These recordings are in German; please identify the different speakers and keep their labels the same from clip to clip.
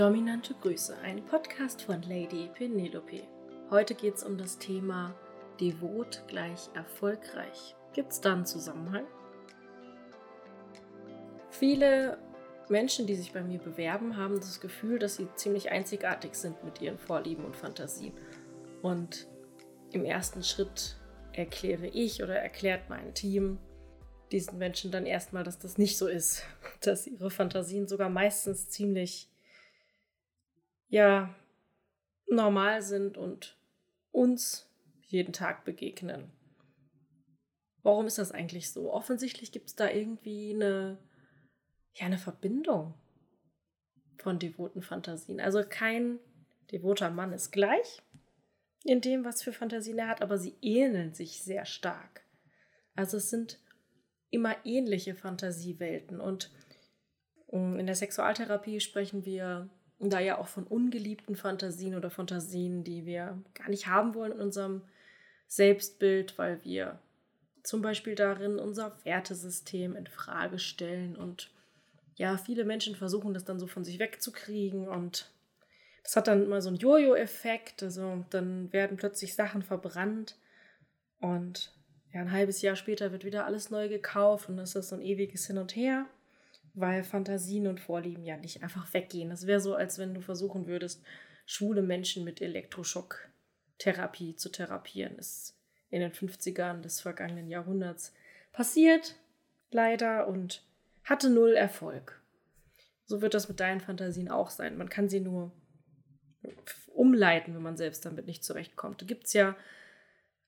Speaker 1: Dominante Grüße, ein Podcast von Lady Penelope. Heute geht es um das Thema Devot gleich erfolgreich. Gibt es da einen Zusammenhang? Viele Menschen, die sich bei mir bewerben, haben das Gefühl, dass sie ziemlich einzigartig sind mit ihren Vorlieben und Fantasien. Und im ersten Schritt erkläre ich oder erklärt mein Team diesen Menschen dann erstmal, dass das nicht so ist, dass ihre Fantasien sogar meistens ziemlich ja normal sind und uns jeden Tag begegnen. Warum ist das eigentlich so? Offensichtlich gibt es da irgendwie eine, ja, eine Verbindung von devoten Fantasien. Also kein devoter Mann ist gleich in dem, was für Fantasien er hat, aber sie ähneln sich sehr stark. Also es sind immer ähnliche Fantasiewelten und ähm, in der Sexualtherapie sprechen wir da ja auch von ungeliebten Fantasien oder Fantasien, die wir gar nicht haben wollen in unserem Selbstbild, weil wir zum Beispiel darin unser Wertesystem in Frage stellen und ja, viele Menschen versuchen das dann so von sich wegzukriegen und das hat dann immer so einen Jojo-Effekt. Also dann werden plötzlich Sachen verbrannt und ja, ein halbes Jahr später wird wieder alles neu gekauft und das ist so ein ewiges Hin und Her weil Fantasien und Vorlieben ja nicht einfach weggehen. Das wäre so, als wenn du versuchen würdest, schwule Menschen mit Elektroschocktherapie zu therapieren. Ist in den 50ern des vergangenen Jahrhunderts passiert, leider, und hatte null Erfolg. So wird das mit deinen Fantasien auch sein. Man kann sie nur umleiten, wenn man selbst damit nicht zurechtkommt. Gibt es ja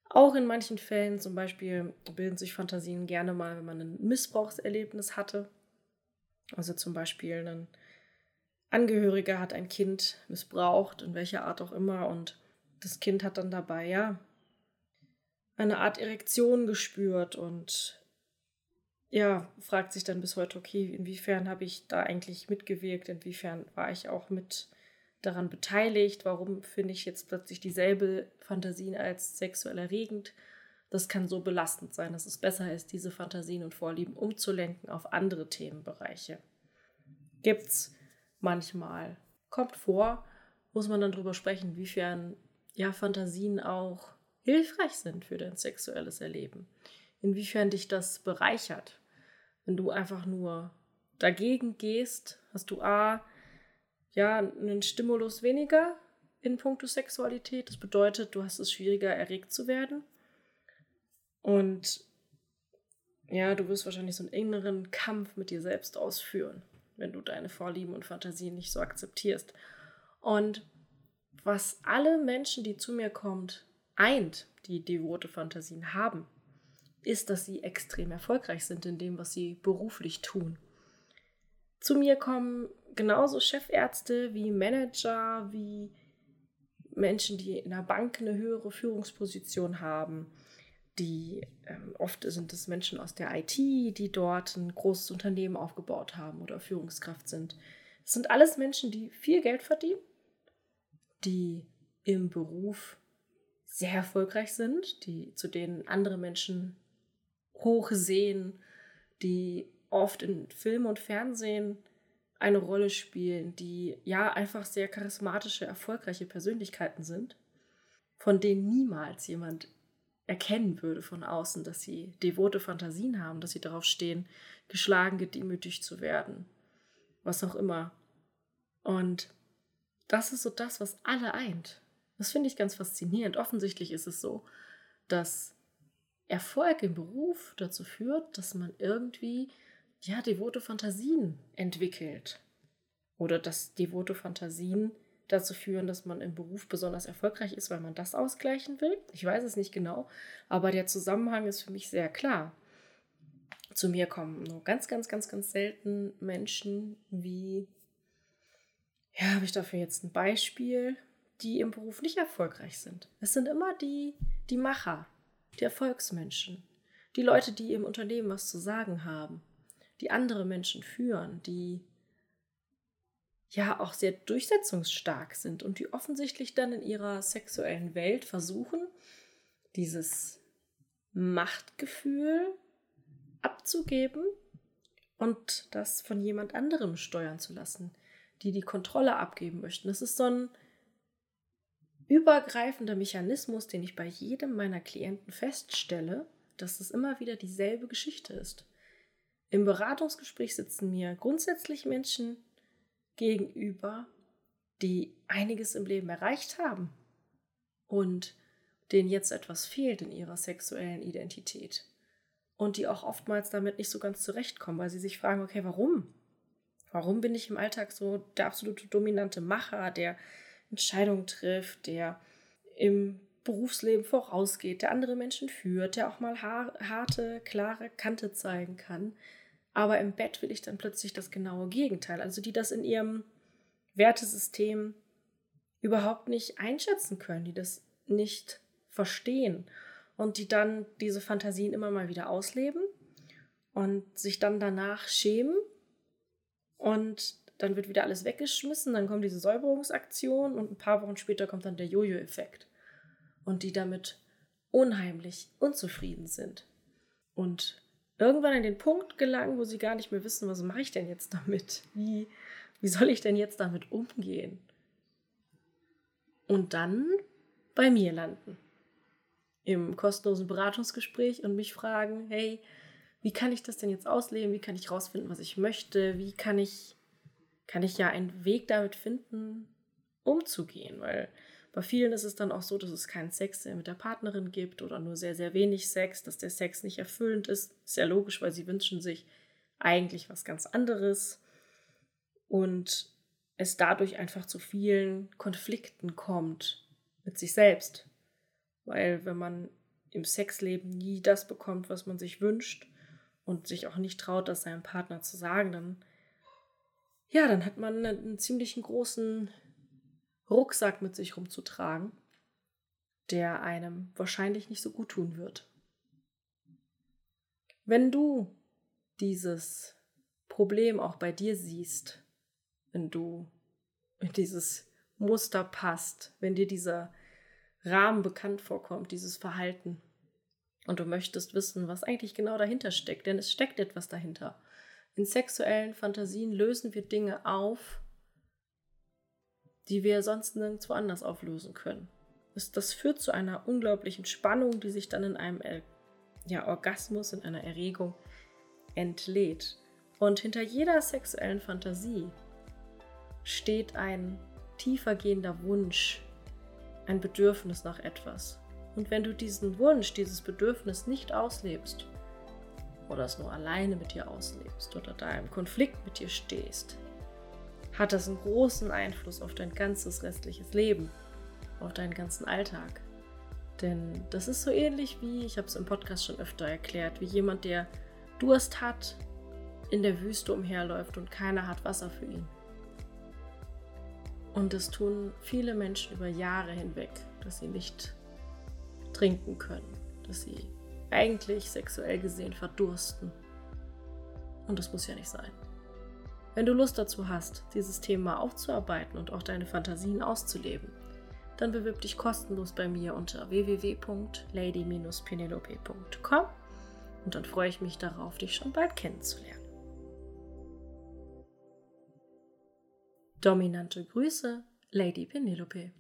Speaker 1: auch in manchen Fällen, zum Beispiel bilden sich Fantasien gerne mal, wenn man ein Missbrauchserlebnis hatte also zum Beispiel ein Angehöriger hat ein Kind missbraucht, in welcher Art auch immer, und das Kind hat dann dabei, ja, eine Art Erektion gespürt und ja, fragt sich dann bis heute, okay, inwiefern habe ich da eigentlich mitgewirkt, inwiefern war ich auch mit daran beteiligt, warum finde ich jetzt plötzlich dieselbe Fantasien als sexuell erregend. Das kann so belastend sein, dass es besser ist, diese Fantasien und Vorlieben umzulenken auf andere Themenbereiche. Gibt's manchmal. Kommt vor, muss man dann drüber sprechen, inwiefern ja Fantasien auch hilfreich sind für dein sexuelles Erleben. Inwiefern dich das bereichert. Wenn du einfach nur dagegen gehst, hast du A, ja, einen Stimulus weniger in puncto Sexualität. Das bedeutet, du hast es schwieriger, erregt zu werden. Und ja, du wirst wahrscheinlich so einen inneren Kampf mit dir selbst ausführen, wenn du deine Vorlieben und Fantasien nicht so akzeptierst. Und was alle Menschen, die zu mir kommt, eint, die devote Fantasien haben, ist, dass sie extrem erfolgreich sind in dem, was sie beruflich tun. Zu mir kommen genauso Chefärzte wie Manager, wie Menschen, die in der Bank eine höhere Führungsposition haben, die ähm, oft sind es Menschen aus der IT, die dort ein großes Unternehmen aufgebaut haben oder Führungskraft sind. Es sind alles Menschen, die viel Geld verdienen, die im Beruf sehr erfolgreich sind, die zu denen andere Menschen hoch sehen, die oft in Film und Fernsehen eine Rolle spielen, die ja einfach sehr charismatische, erfolgreiche Persönlichkeiten sind, von denen niemals jemand erkennen würde von außen, dass sie devote Fantasien haben, dass sie darauf stehen, geschlagen, gedemütigt zu werden, was auch immer. Und das ist so das, was alle eint. Das finde ich ganz faszinierend. Offensichtlich ist es so, dass Erfolg im Beruf dazu führt, dass man irgendwie ja devote Fantasien entwickelt oder dass devote Fantasien dazu führen, dass man im Beruf besonders erfolgreich ist, weil man das ausgleichen will. Ich weiß es nicht genau, aber der Zusammenhang ist für mich sehr klar. Zu mir kommen nur ganz, ganz, ganz, ganz selten Menschen wie, ja, habe ich dafür jetzt ein Beispiel, die im Beruf nicht erfolgreich sind. Es sind immer die, die Macher, die Erfolgsmenschen, die Leute, die im Unternehmen was zu sagen haben, die andere Menschen führen, die ja auch sehr durchsetzungsstark sind und die offensichtlich dann in ihrer sexuellen Welt versuchen, dieses Machtgefühl abzugeben und das von jemand anderem steuern zu lassen, die die Kontrolle abgeben möchten. Das ist so ein übergreifender Mechanismus, den ich bei jedem meiner Klienten feststelle, dass es immer wieder dieselbe Geschichte ist. Im Beratungsgespräch sitzen mir grundsätzlich Menschen gegenüber, die einiges im Leben erreicht haben und denen jetzt etwas fehlt in ihrer sexuellen Identität und die auch oftmals damit nicht so ganz zurechtkommen, weil sie sich fragen, okay, warum? Warum bin ich im Alltag so der absolute dominante Macher, der Entscheidungen trifft, der im Berufsleben vorausgeht, der andere Menschen führt, der auch mal harte, klare Kante zeigen kann. Aber im Bett will ich dann plötzlich das genaue Gegenteil. Also die das in ihrem Wertesystem überhaupt nicht einschätzen können, die das nicht verstehen und die dann diese Fantasien immer mal wieder ausleben und sich dann danach schämen und dann wird wieder alles weggeschmissen, dann kommt diese Säuberungsaktion und ein paar Wochen später kommt dann der Jojo-Effekt und die damit unheimlich unzufrieden sind und irgendwann an den Punkt gelangen, wo sie gar nicht mehr wissen, was mache ich denn jetzt damit? Wie, wie soll ich denn jetzt damit umgehen? Und dann bei mir landen im kostenlosen Beratungsgespräch und mich fragen, hey, wie kann ich das denn jetzt ausleben? Wie kann ich rausfinden, was ich möchte? Wie kann ich, kann ich ja einen Weg damit finden, umzugehen? Weil bei vielen ist es dann auch so, dass es keinen Sex mit der Partnerin gibt oder nur sehr, sehr wenig Sex, dass der Sex nicht erfüllend ist. Ist ja logisch, weil sie wünschen sich eigentlich was ganz anderes. Und es dadurch einfach zu vielen Konflikten kommt mit sich selbst. Weil wenn man im Sexleben nie das bekommt, was man sich wünscht und sich auch nicht traut, das seinem Partner zu sagen, dann ja, dann hat man einen, ziemlichen großen Rucksack mit sich rumzutragen, der einem wahrscheinlich nicht so gut tun wird. Wenn du dieses Problem auch bei dir siehst, wenn du in dieses Muster passt, wenn dir dieser Rahmen bekannt vorkommt, dieses Verhalten. Und du möchtest wissen, was eigentlich genau dahinter steckt, denn es steckt etwas dahinter. In sexuellen Fantasien lösen wir Dinge auf, die wir sonst nirgendwo anders auflösen können. Das, führt zu einer unglaublichen Spannung, die sich dann in einem ja, Orgasmus, in einer Erregung entlädt. Und hinter jeder sexuellen Fantasie steht ein tiefergehender Wunsch, ein Bedürfnis nach etwas. Und wenn du diesen Wunsch, dieses Bedürfnis nicht auslebst, oder es nur alleine mit dir auslebst, oder da im Konflikt mit dir stehst, hat das einen großen Einfluss auf dein ganzes restliches Leben, auf deinen ganzen Alltag. Denn das ist so ähnlich wie, ich habe es im Podcast schon öfter erklärt, wie jemand, der Durst hat, in der Wüste umherläuft und keiner hat Wasser für ihn. Und das tun viele Menschen über Jahre hinweg, dass sie nicht trinken können, dass sie eigentlich sexuell gesehen verdursten. Und das muss ja nicht sein. Wenn du Lust dazu hast, dieses Thema aufzuarbeiten und auch deine Fantasien auszuleben, dann bewirb dich kostenlos bei mir unter www.lady-penelope.com und dann freue ich mich darauf, dich schon bald kennenzulernen. Dominante Grüße, Lady Penelope.